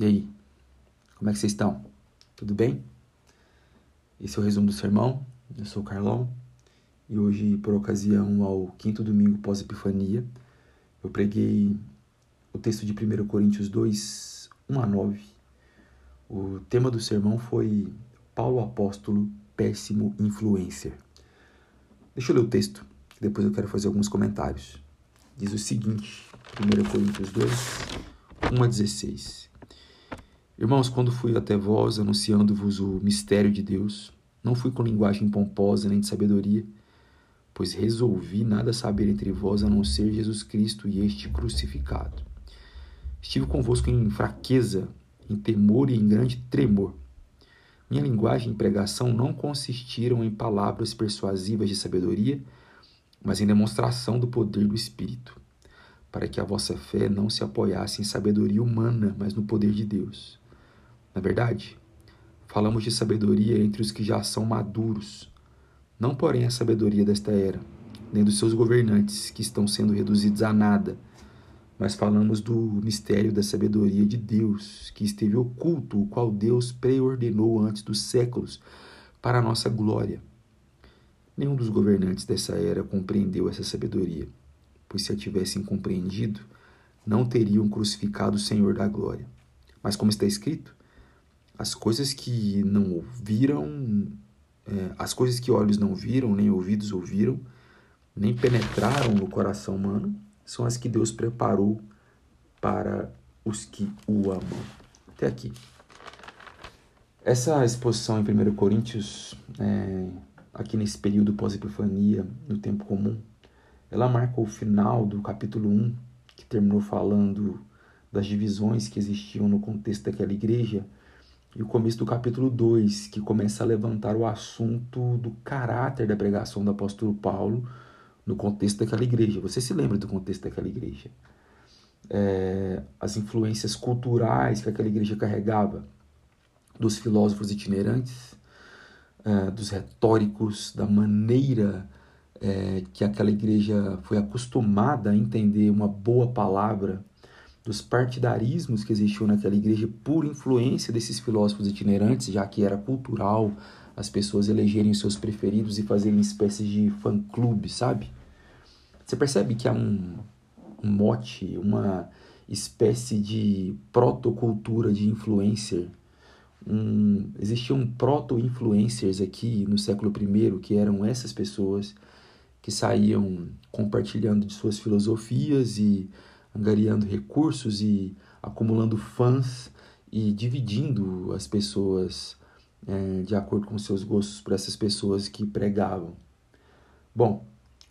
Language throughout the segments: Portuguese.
E aí? Como é que vocês estão? Tudo bem? Esse é o resumo do sermão. Eu sou o Carlão e hoje, por ocasião ao quinto domingo pós-Epifania, eu preguei o texto de 1 Coríntios 2, 1 a 9. O tema do sermão foi Paulo Apóstolo, péssimo influencer. Deixa eu ler o texto, depois eu quero fazer alguns comentários. Diz o seguinte, 1 Coríntios 2, 1 a 16. Irmãos, quando fui até vós anunciando-vos o mistério de Deus, não fui com linguagem pomposa nem de sabedoria, pois resolvi nada saber entre vós a não ser Jesus Cristo e este crucificado. Estive convosco em fraqueza, em temor e em grande tremor. Minha linguagem e pregação não consistiram em palavras persuasivas de sabedoria, mas em demonstração do poder do Espírito, para que a vossa fé não se apoiasse em sabedoria humana, mas no poder de Deus. Na verdade, falamos de sabedoria entre os que já são maduros, não porém a sabedoria desta era, nem dos seus governantes que estão sendo reduzidos a nada, mas falamos do mistério da sabedoria de Deus, que esteve oculto, o qual Deus preordenou antes dos séculos para a nossa glória. Nenhum dos governantes dessa era compreendeu essa sabedoria, pois se a tivessem compreendido, não teriam crucificado o Senhor da glória. Mas como está escrito, as coisas que não ouviram, é, as coisas que olhos não viram, nem ouvidos ouviram, nem penetraram no coração humano, são as que Deus preparou para os que o amam. Até aqui. Essa exposição em 1 Coríntios, é, aqui nesse período pós-epifania, no tempo comum, ela marca o final do capítulo 1, que terminou falando das divisões que existiam no contexto daquela igreja e o começo do capítulo 2, que começa a levantar o assunto do caráter da pregação do apóstolo Paulo no contexto daquela igreja. Você se lembra do contexto daquela igreja? É, as influências culturais que aquela igreja carregava, dos filósofos itinerantes, é, dos retóricos, da maneira é, que aquela igreja foi acostumada a entender uma boa palavra dos partidarismos que existiam naquela igreja por influência desses filósofos itinerantes, já que era cultural as pessoas elegerem seus preferidos e fazerem espécies de fã-clube, sabe? Você percebe que há um, um mote, uma espécie de protocultura de influencer. Um, existiam proto-influencers aqui no século I, que eram essas pessoas que saíam compartilhando de suas filosofias e angariando recursos e acumulando fãs e dividindo as pessoas é, de acordo com seus gostos para essas pessoas que pregavam. Bom,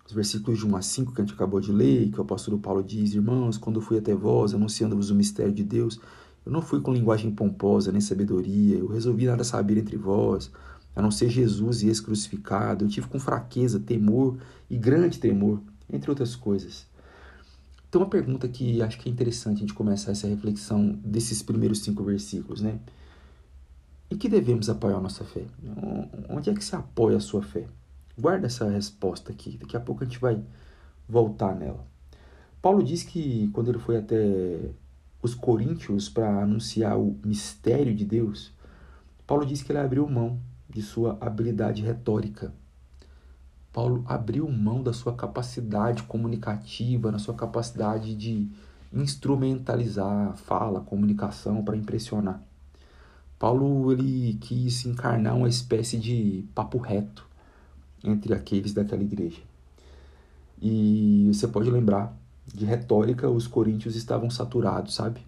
os versículos de 1 a 5 que a gente acabou de ler, que o apóstolo Paulo diz: Irmãos, quando fui até vós, anunciando-vos o mistério de Deus, eu não fui com linguagem pomposa nem sabedoria, eu resolvi nada saber entre vós, a não ser Jesus e esse crucificado. Eu tive com fraqueza, temor e grande temor, entre outras coisas. Então, uma pergunta que acho que é interessante a gente começar essa reflexão desses primeiros cinco versículos, né? Em que devemos apoiar nossa fé? Onde é que se apoia a sua fé? Guarda essa resposta aqui, daqui a pouco a gente vai voltar nela. Paulo diz que quando ele foi até os coríntios para anunciar o mistério de Deus, Paulo diz que ele abriu mão de sua habilidade retórica Paulo abriu mão da sua capacidade comunicativa, na sua capacidade de instrumentalizar fala, comunicação para impressionar. Paulo ele quis encarnar uma espécie de papo reto entre aqueles daquela igreja. E você pode lembrar, de retórica os coríntios estavam saturados, sabe?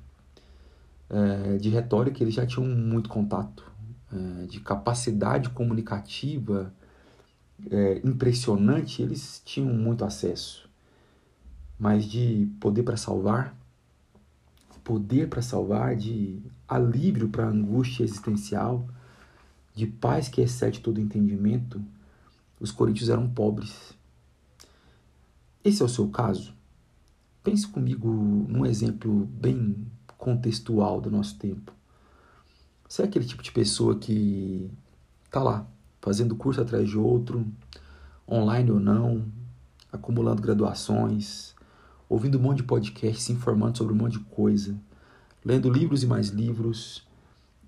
É, de retórica eles já tinham muito contato, é, de capacidade comunicativa é, impressionante, eles tinham muito acesso. Mas de poder para salvar, poder para salvar, de alívio para a angústia existencial, de paz que excede todo entendimento, os coríntios eram pobres. Esse é o seu caso? Pense comigo num exemplo bem contextual do nosso tempo. Você é aquele tipo de pessoa que está lá, fazendo curso atrás de outro, online ou não, acumulando graduações, ouvindo um monte de podcast, se informando sobre um monte de coisa, lendo livros e mais livros,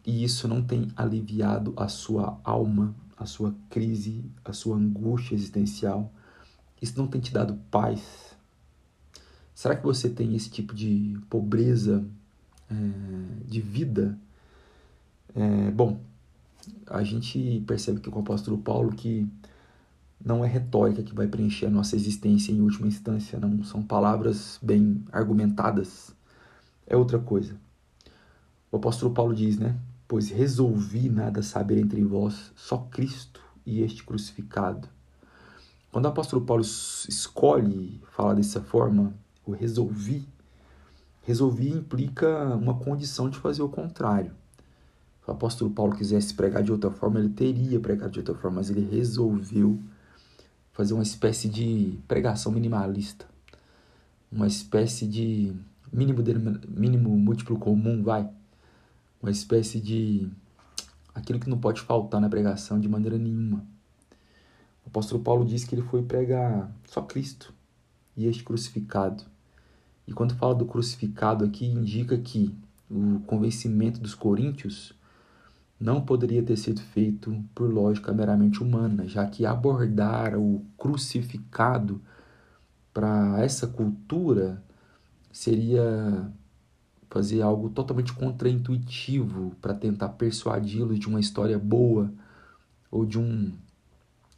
e isso não tem aliviado a sua alma, a sua crise, a sua angústia existencial. Isso não tem te dado paz. Será que você tem esse tipo de pobreza é, de vida? É, bom, a gente percebe que o apóstolo Paulo que não é retórica que vai preencher a nossa existência em última instância, não são palavras bem argumentadas, é outra coisa. O apóstolo Paulo diz, né? Pois resolvi nada saber entre vós, só Cristo e este crucificado. Quando o apóstolo Paulo escolhe falar dessa forma, o resolvi, resolvi implica uma condição de fazer o contrário. O apóstolo Paulo quisesse pregar de outra forma, ele teria pregado de outra forma, mas ele resolveu fazer uma espécie de pregação minimalista, uma espécie de mínimo, mínimo múltiplo comum, vai, uma espécie de aquilo que não pode faltar na pregação de maneira nenhuma. O apóstolo Paulo diz que ele foi pregar só Cristo e este crucificado. E quando fala do crucificado aqui, indica que o convencimento dos coríntios não poderia ter sido feito por lógica meramente humana, já que abordar o crucificado para essa cultura seria fazer algo totalmente contraintuitivo para tentar persuadi-los de uma história boa ou de um,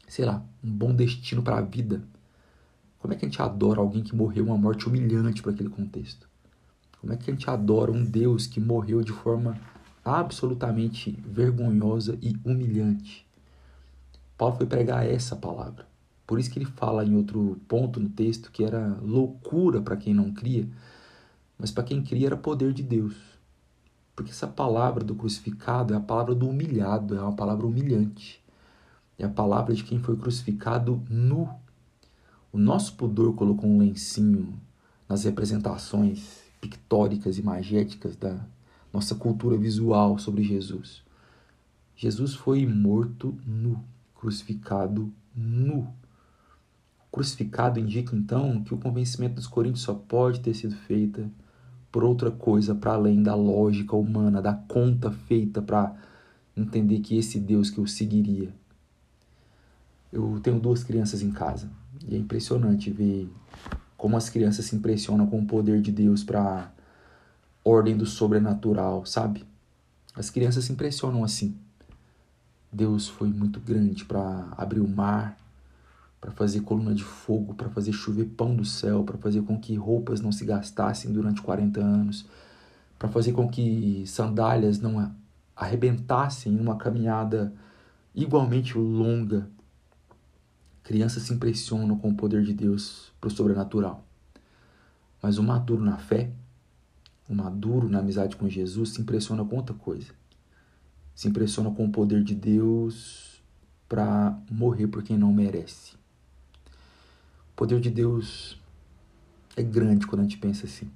sei lá, um bom destino para a vida. Como é que a gente adora alguém que morreu uma morte humilhante para aquele contexto? Como é que a gente adora um Deus que morreu de forma absolutamente vergonhosa e humilhante. Paulo foi pregar essa palavra. Por isso que ele fala em outro ponto no texto que era loucura para quem não cria, mas para quem cria era poder de Deus. Porque essa palavra do crucificado é a palavra do humilhado, é uma palavra humilhante. É a palavra de quem foi crucificado nu. O nosso pudor colocou um lencinho nas representações pictóricas e magéticas da, nossa cultura visual sobre Jesus. Jesus foi morto nu, crucificado nu. Crucificado indica então que o convencimento dos coríntios só pode ter sido feita por outra coisa para além da lógica humana, da conta feita para entender que esse Deus que eu seguiria. Eu tenho duas crianças em casa e é impressionante ver como as crianças se impressionam com o poder de Deus para ordem do sobrenatural, sabe? As crianças se impressionam assim. Deus foi muito grande para abrir o mar, para fazer coluna de fogo, para fazer chover pão do céu, para fazer com que roupas não se gastassem durante 40 anos, para fazer com que sandálias não arrebentassem em uma caminhada igualmente longa. Crianças se impressionam com o poder de Deus para o sobrenatural. Mas o maduro na fé o maduro na amizade com Jesus se impressiona com outra coisa. Se impressiona com o poder de Deus para morrer por quem não merece. O poder de Deus é grande quando a gente pensa assim.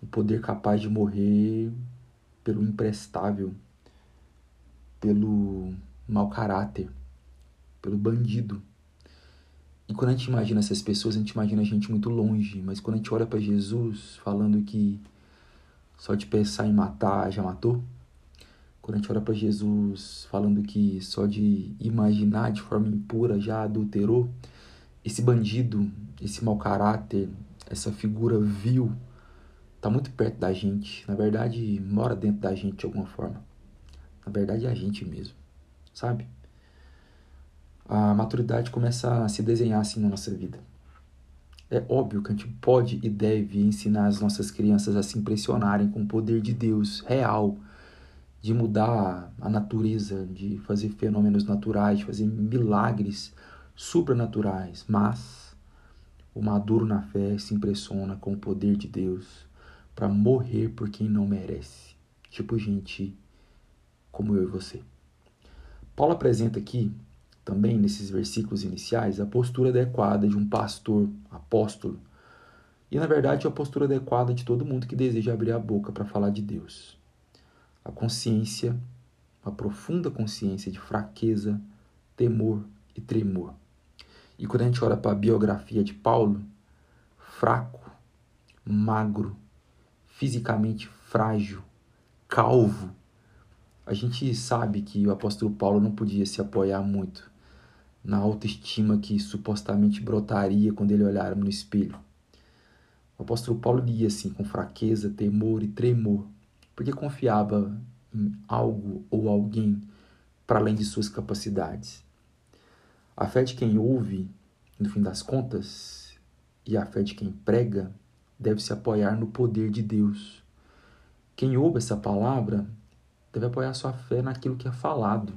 O poder capaz de morrer pelo imprestável, pelo mau caráter, pelo bandido, e quando a gente imagina essas pessoas, a gente imagina a gente muito longe, mas quando a gente olha para Jesus falando que só de pensar em matar já matou, quando a gente olha para Jesus falando que só de imaginar de forma impura já adulterou, esse bandido, esse mau caráter, essa figura vil, tá muito perto da gente. Na verdade, mora dentro da gente de alguma forma. Na verdade, é a gente mesmo, sabe? A maturidade começa a se desenhar assim na nossa vida. É óbvio que a gente pode e deve ensinar as nossas crianças a se impressionarem com o poder de Deus real, de mudar a natureza, de fazer fenômenos naturais, de fazer milagres supranaturais, mas o maduro na fé se impressiona com o poder de Deus para morrer por quem não merece, tipo gente como eu e você. Paulo apresenta aqui também nesses versículos iniciais a postura adequada de um pastor, apóstolo. E na verdade a postura adequada de todo mundo que deseja abrir a boca para falar de Deus. A consciência, uma profunda consciência de fraqueza, temor e tremor. E quando a gente olha para a biografia de Paulo, fraco, magro, fisicamente frágil, calvo. A gente sabe que o apóstolo Paulo não podia se apoiar muito na autoestima que supostamente brotaria quando ele olhara no espelho. O apóstolo Paulo lia assim com fraqueza, temor e tremor, porque confiava em algo ou alguém para além de suas capacidades. A fé de quem ouve, no fim das contas, e a fé de quem prega deve se apoiar no poder de Deus. Quem ouve essa palavra deve apoiar sua fé naquilo que é falado,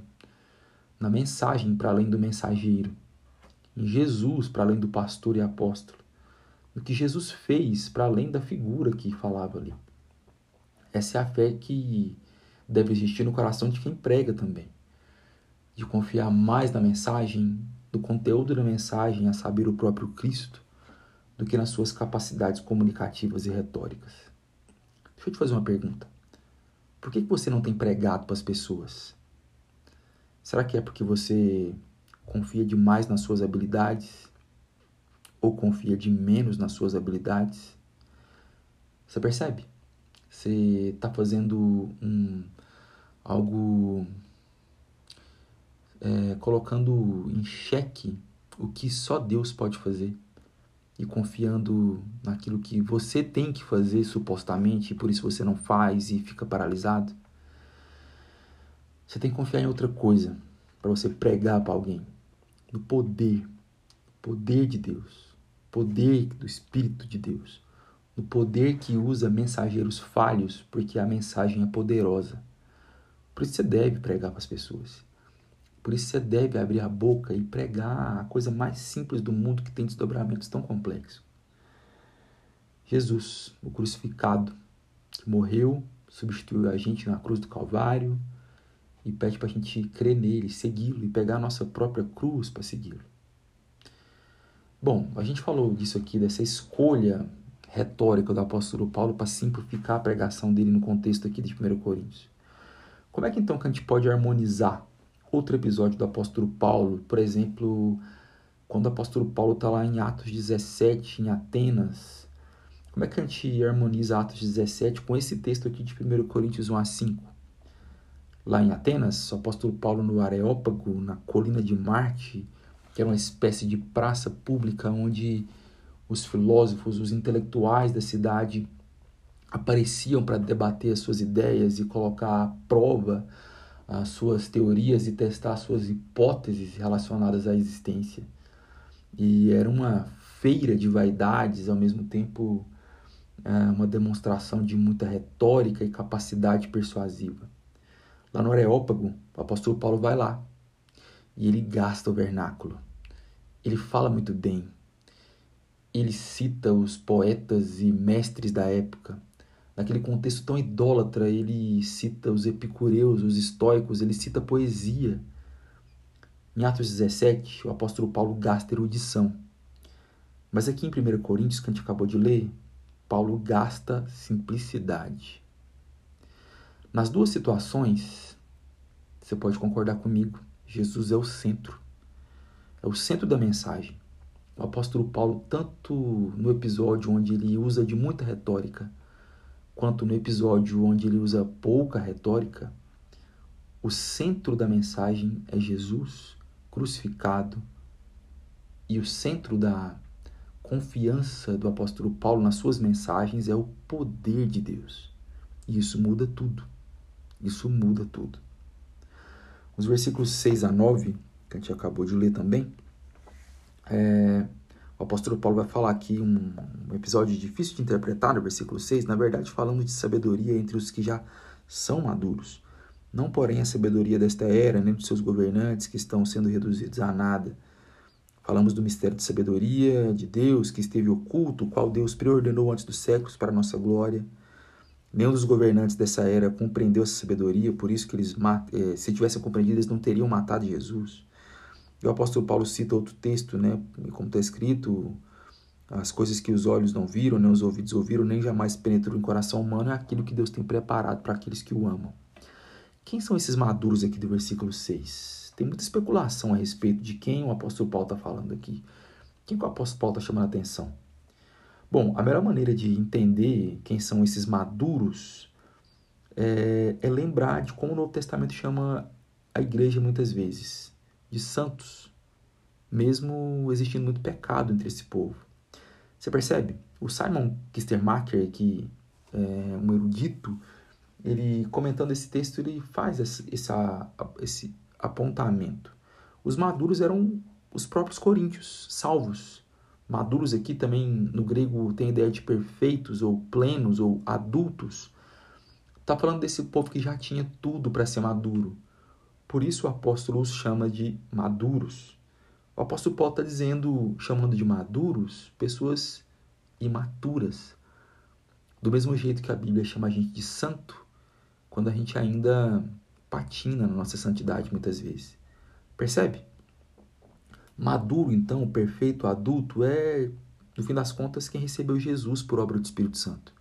na mensagem para além do mensageiro, em Jesus para além do pastor e apóstolo, no que Jesus fez para além da figura que falava ali. Essa é a fé que deve existir no coração de quem prega também, de confiar mais na mensagem, do conteúdo da mensagem, a saber o próprio Cristo, do que nas suas capacidades comunicativas e retóricas. Deixa eu te fazer uma pergunta. Por que você não tem pregado para as pessoas? Será que é porque você confia demais nas suas habilidades? Ou confia de menos nas suas habilidades? Você percebe? Você está fazendo um, algo é, colocando em xeque o que só Deus pode fazer e confiando naquilo que você tem que fazer supostamente, e por isso você não faz e fica paralisado. Você tem que confiar em outra coisa para você pregar para alguém, no poder, poder de Deus, poder do Espírito de Deus, no poder que usa mensageiros falhos, porque a mensagem é poderosa. Por isso você deve pregar para as pessoas. Por isso você deve abrir a boca e pregar a coisa mais simples do mundo que tem desdobramentos tão complexos. Jesus, o crucificado, que morreu, substituiu a gente na cruz do Calvário e pede para a gente crer nele, segui-lo e pegar a nossa própria cruz para segui-lo. Bom, a gente falou disso aqui, dessa escolha retórica do apóstolo Paulo para simplificar a pregação dele no contexto aqui de 1 Coríntios. Como é que então que a gente pode harmonizar outro episódio do apóstolo Paulo, por exemplo, quando o apóstolo Paulo está lá em Atos 17, em Atenas, como é que a gente harmoniza Atos 17 com esse texto aqui de 1 Coríntios 1 a 5? Lá em Atenas, o apóstolo Paulo no Areópago, na colina de Marte, que era uma espécie de praça pública onde os filósofos, os intelectuais da cidade apareciam para debater as suas ideias e colocar à prova as suas teorias e testar suas hipóteses relacionadas à existência. E era uma feira de vaidades, ao mesmo tempo é, uma demonstração de muita retórica e capacidade persuasiva. Lá no Areópago, o apóstolo Paulo vai lá e ele gasta o vernáculo. Ele fala muito bem. Ele cita os poetas e mestres da época naquele contexto tão idólatra, ele cita os epicureus, os estoicos, ele cita poesia. Em Atos 17, o apóstolo Paulo gasta erudição. Mas aqui em 1 Coríntios, que a gente acabou de ler, Paulo gasta simplicidade. Nas duas situações, você pode concordar comigo, Jesus é o centro. É o centro da mensagem. O apóstolo Paulo, tanto no episódio onde ele usa de muita retórica, quanto no episódio onde ele usa pouca retórica, o centro da mensagem é Jesus crucificado e o centro da confiança do apóstolo Paulo nas suas mensagens é o poder de Deus. E isso muda tudo. Isso muda tudo. Os versículos 6 a 9, que a gente acabou de ler também, é, o apóstolo Paulo vai falar aqui um, um episódio difícil de interpretar, no versículo 6, na verdade falando de sabedoria entre os que já são maduros. Não, porém, a sabedoria desta era, nem dos seus governantes que estão sendo reduzidos a nada. Falamos do mistério de sabedoria de Deus que esteve oculto, qual Deus preordenou antes dos séculos para nossa glória. Nenhum dos governantes dessa era compreendeu essa sabedoria, por isso que eles, eh, se tivessem compreendido, eles não teriam matado Jesus. E o apóstolo Paulo cita outro texto, né, como está escrito, as coisas que os olhos não viram, nem os ouvidos ouviram, nem jamais penetrou em coração humano, é aquilo que Deus tem preparado para aqueles que o amam. Quem são esses maduros aqui do versículo 6? Tem muita especulação a respeito de quem o apóstolo Paulo está falando aqui. Quem que o apóstolo Paulo está chamando a atenção? Bom, a melhor maneira de entender quem são esses maduros é, é lembrar de como o Novo Testamento chama a igreja muitas vezes de santos, mesmo existindo muito pecado entre esse povo. Você percebe? O Simon Kistermacher, que é um erudito, ele comentando esse texto, ele faz esse, esse apontamento. Os maduros eram os próprios coríntios, salvos. Maduros aqui também no grego tem a ideia de perfeitos ou plenos ou adultos. Está falando desse povo que já tinha tudo para ser maduro. Por isso o apóstolo os chama de maduros. O apóstolo Paulo está dizendo, chamando de maduros, pessoas imaturas. Do mesmo jeito que a Bíblia chama a gente de santo, quando a gente ainda patina na nossa santidade muitas vezes. Percebe? Maduro, então, perfeito, adulto, é, no fim das contas, quem recebeu Jesus por obra do Espírito Santo.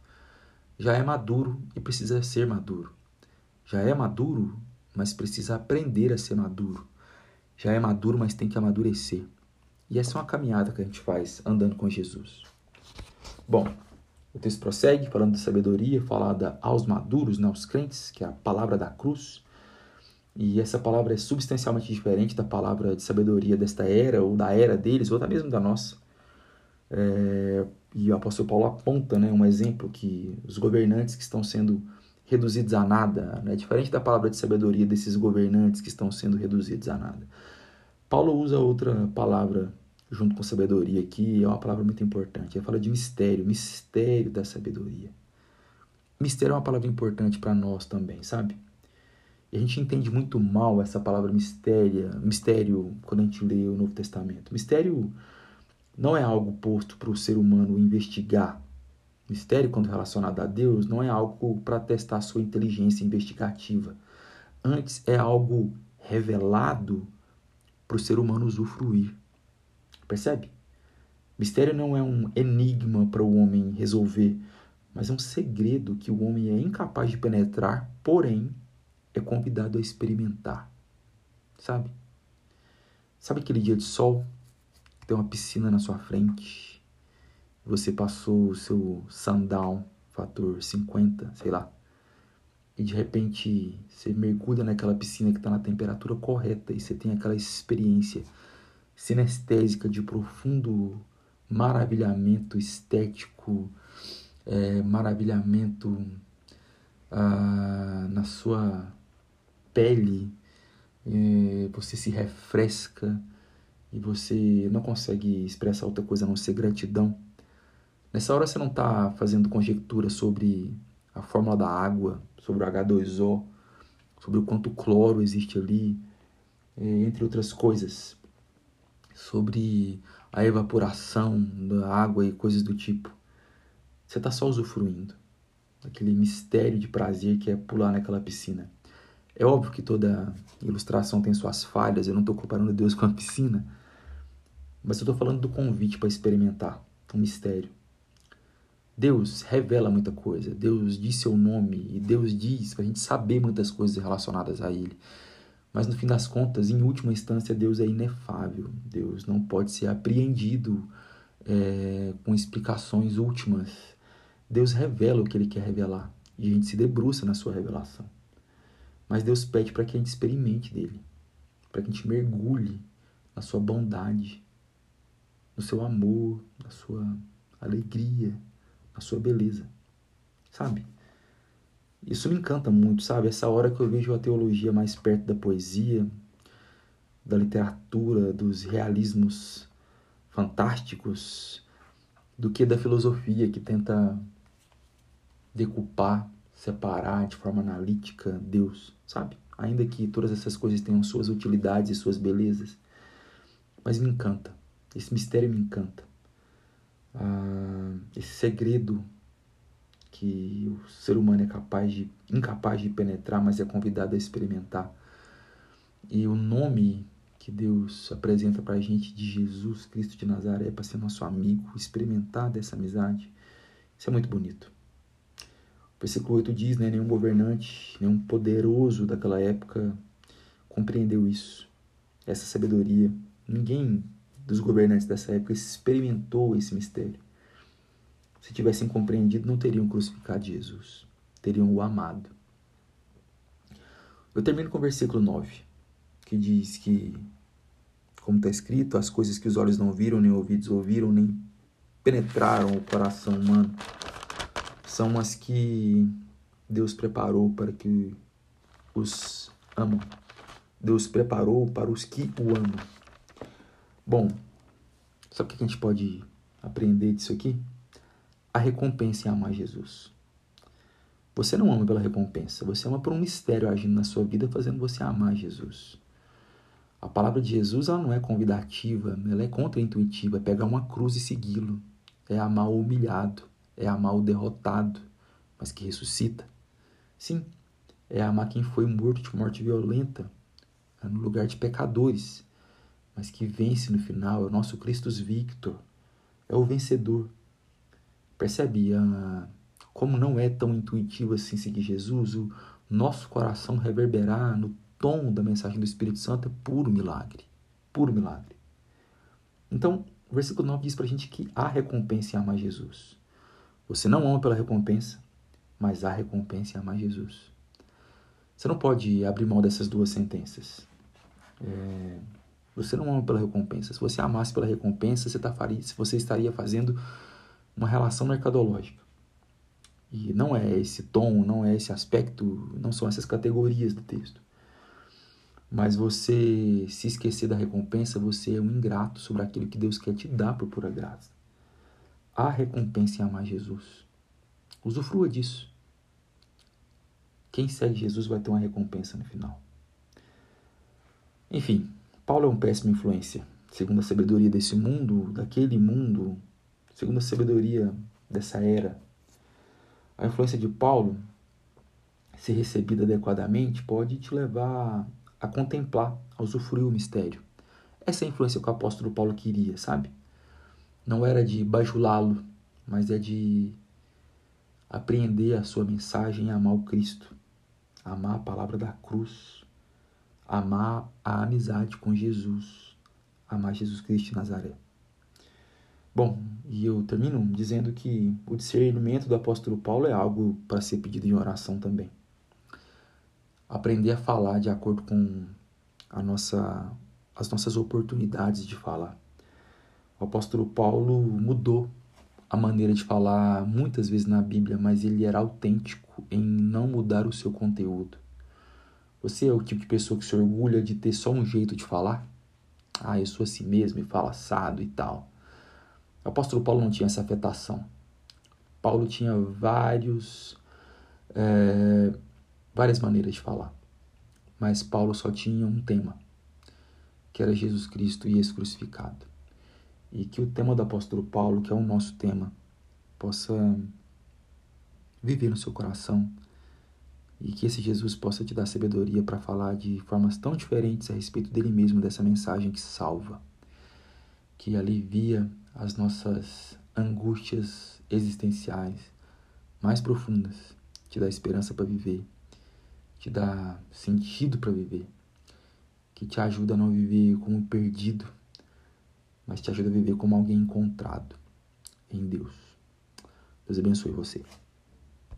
Já é maduro e precisa ser maduro. Já é maduro, mas precisa aprender a ser maduro. Já é maduro, mas tem que amadurecer. E essa é uma caminhada que a gente faz andando com Jesus. Bom, o texto prossegue falando de sabedoria falada aos maduros, né, aos crentes, que é a palavra da cruz. E essa palavra é substancialmente diferente da palavra de sabedoria desta era, ou da era deles, ou até mesmo da nossa. É, e o apóstolo Paulo aponta né, um exemplo que os governantes que estão sendo reduzidos a nada, né, diferente da palavra de sabedoria desses governantes que estão sendo reduzidos a nada. Paulo usa outra palavra junto com sabedoria aqui, é uma palavra muito importante. Ele fala de mistério, mistério da sabedoria. Mistério é uma palavra importante para nós também, sabe? E a gente entende muito mal essa palavra mistério, mistério quando a gente lê o Novo Testamento. Mistério não é algo posto para o ser humano investigar. Mistério, quando relacionado a Deus, não é algo para testar sua inteligência investigativa. Antes, é algo revelado para o ser humano usufruir. Percebe? Mistério não é um enigma para o homem resolver, mas é um segredo que o homem é incapaz de penetrar, porém é convidado a experimentar. Sabe? Sabe aquele dia de sol? Tem uma piscina na sua frente. Você passou o seu sundown, fator 50, sei lá. E de repente você mergulha naquela piscina que está na temperatura correta e você tem aquela experiência sinestésica de profundo maravilhamento estético, é, maravilhamento ah, na sua pele, é, você se refresca e você não consegue expressar outra coisa a não ser gratidão. Nessa hora você não está fazendo conjectura sobre a fórmula da água, sobre o H2O, sobre o quanto cloro existe ali, é, entre outras coisas sobre a evaporação da água e coisas do tipo. Você está só usufruindo daquele mistério de prazer que é pular naquela piscina. É óbvio que toda ilustração tem suas falhas, eu não estou comparando Deus com a piscina, mas eu estou falando do convite para experimentar um mistério. Deus revela muita coisa, Deus diz seu nome e Deus diz para a gente saber muitas coisas relacionadas a Ele. Mas no fim das contas, em última instância, Deus é inefável. Deus não pode ser apreendido é, com explicações últimas. Deus revela o que Ele quer revelar e a gente se debruça na sua revelação. Mas Deus pede para que a gente experimente dele, para que a gente mergulhe na sua bondade, no seu amor, na sua alegria, na sua beleza. Sabe? Isso me encanta muito, sabe? Essa hora que eu vejo a teologia mais perto da poesia, da literatura, dos realismos fantásticos, do que da filosofia que tenta decupar, separar de forma analítica Deus, sabe? Ainda que todas essas coisas tenham suas utilidades e suas belezas, mas me encanta. Esse mistério me encanta. Ah, esse segredo que o ser humano é capaz de, incapaz de penetrar, mas é convidado a experimentar. E o nome que Deus apresenta para a gente de Jesus Cristo de Nazaré para ser nosso amigo, experimentar dessa amizade, isso é muito bonito. Versículo 8 diz, né, nenhum governante, nenhum poderoso daquela época compreendeu isso, essa sabedoria. Ninguém dos governantes dessa época experimentou esse mistério. se tivessem compreendido, não teriam crucificado Jesus, teriam o amado. Eu termino com o versículo 9, que diz que, como está escrito, as coisas que os olhos não viram, nem ouvidos ouviram, nem penetraram o coração humano, são as que Deus preparou para que os amam. Deus preparou para os que o amam. Bom, sabe o que a gente pode aprender disso aqui? A recompensa em amar Jesus. Você não ama pela recompensa, você ama por um mistério agindo na sua vida, fazendo você amar Jesus. A palavra de Jesus ela não é convidativa, ela é contraintuitiva, é pegar uma cruz e segui-lo. É amar o humilhado, é amar o derrotado, mas que ressuscita. Sim, é amar quem foi morto de morte violenta, é no lugar de pecadores, mas que vence no final, é o nosso Cristo Victor, é o vencedor. Percebe a, como não é tão intuitivo assim seguir Jesus? O nosso coração reverberar no tom da mensagem do Espírito Santo é puro milagre. Puro milagre. Então, o versículo 9 diz para a gente que há recompensa em amar Jesus. Você não ama pela recompensa, mas há recompensa em amar Jesus. Você não pode abrir mão dessas duas sentenças. É, você não ama pela recompensa. Se você amasse pela recompensa, você, tá, você estaria fazendo uma relação mercadológica. E não é esse tom, não é esse aspecto, não são essas categorias do texto. Mas você se esquecer da recompensa, você é um ingrato sobre aquilo que Deus quer te dar por pura graça. Há recompensa em amar Jesus. Usufrua disso. Quem segue Jesus vai ter uma recompensa no final. Enfim, Paulo é um péssima influência, segundo a sabedoria desse mundo, daquele mundo, segundo a sabedoria dessa era. A influência de Paulo, se recebida adequadamente, pode te levar a contemplar, a usufruir o mistério. Essa é a influência que o apóstolo Paulo queria, sabe? Não era de bajulá-lo, mas é de apreender a sua mensagem e amar o Cristo, amar a palavra da cruz, amar a amizade com Jesus, amar Jesus Cristo de Nazaré. Bom, e eu termino dizendo que o discernimento do apóstolo Paulo é algo para ser pedido em oração também. Aprender a falar de acordo com a nossa, as nossas oportunidades de falar. O apóstolo Paulo mudou a maneira de falar muitas vezes na Bíblia, mas ele era autêntico em não mudar o seu conteúdo. Você é o tipo de pessoa que se orgulha de ter só um jeito de falar? Ah, eu sou assim mesmo e falo assado e tal. O apóstolo Paulo não tinha essa afetação. Paulo tinha vários, é, várias maneiras de falar. Mas Paulo só tinha um tema, que era Jesus Cristo e esse crucificado. E que o tema do apóstolo Paulo, que é o nosso tema, possa viver no seu coração. E que esse Jesus possa te dar sabedoria para falar de formas tão diferentes a respeito dele mesmo, dessa mensagem que salva, que alivia as nossas angústias existenciais mais profundas, te dá esperança para viver, te dá sentido para viver, que te ajuda a não viver como perdido, mas te ajuda a viver como alguém encontrado em Deus. Deus abençoe você.